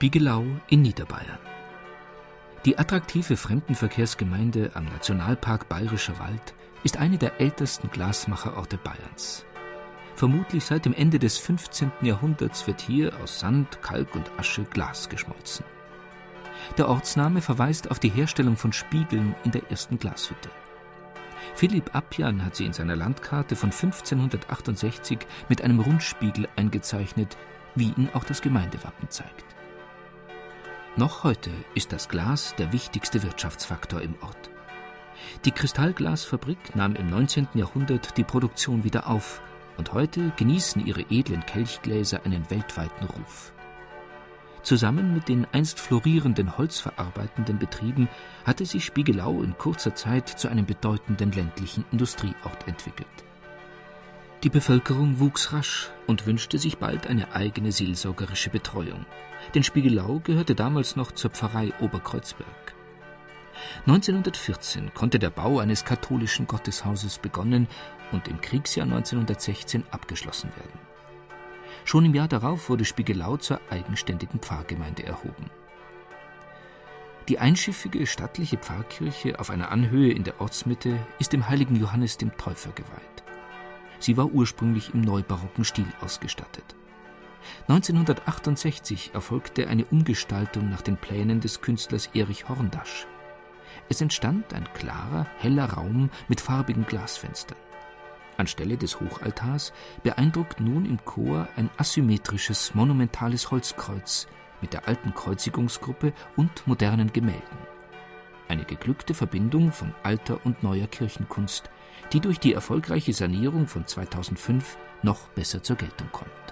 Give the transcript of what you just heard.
Spiegelau in Niederbayern. Die attraktive Fremdenverkehrsgemeinde am Nationalpark Bayerischer Wald ist eine der ältesten Glasmacherorte Bayerns. Vermutlich seit dem Ende des 15. Jahrhunderts wird hier aus Sand, Kalk und Asche Glas geschmolzen. Der Ortsname verweist auf die Herstellung von Spiegeln in der ersten Glashütte. Philipp Appian hat sie in seiner Landkarte von 1568 mit einem Rundspiegel eingezeichnet, wie ihn auch das Gemeindewappen zeigt. Noch heute ist das Glas der wichtigste Wirtschaftsfaktor im Ort. Die Kristallglasfabrik nahm im 19. Jahrhundert die Produktion wieder auf und heute genießen ihre edlen Kelchgläser einen weltweiten Ruf. Zusammen mit den einst florierenden holzverarbeitenden Betrieben hatte sich Spiegelau in kurzer Zeit zu einem bedeutenden ländlichen Industrieort entwickelt. Die Bevölkerung wuchs rasch und wünschte sich bald eine eigene seelsorgerische Betreuung. Denn Spiegelau gehörte damals noch zur Pfarrei Oberkreuzberg. 1914 konnte der Bau eines katholischen Gotteshauses begonnen und im Kriegsjahr 1916 abgeschlossen werden. Schon im Jahr darauf wurde Spiegelau zur eigenständigen Pfarrgemeinde erhoben. Die einschiffige stattliche Pfarrkirche auf einer Anhöhe in der Ortsmitte ist dem heiligen Johannes dem Täufer geweiht. Sie war ursprünglich im neubarocken Stil ausgestattet. 1968 erfolgte eine Umgestaltung nach den Plänen des Künstlers Erich Horndasch. Es entstand ein klarer, heller Raum mit farbigen Glasfenstern. Anstelle des Hochaltars beeindruckt nun im Chor ein asymmetrisches, monumentales Holzkreuz mit der alten Kreuzigungsgruppe und modernen Gemälden. Eine geglückte Verbindung von alter und neuer Kirchenkunst, die durch die erfolgreiche Sanierung von 2005 noch besser zur Geltung kommt.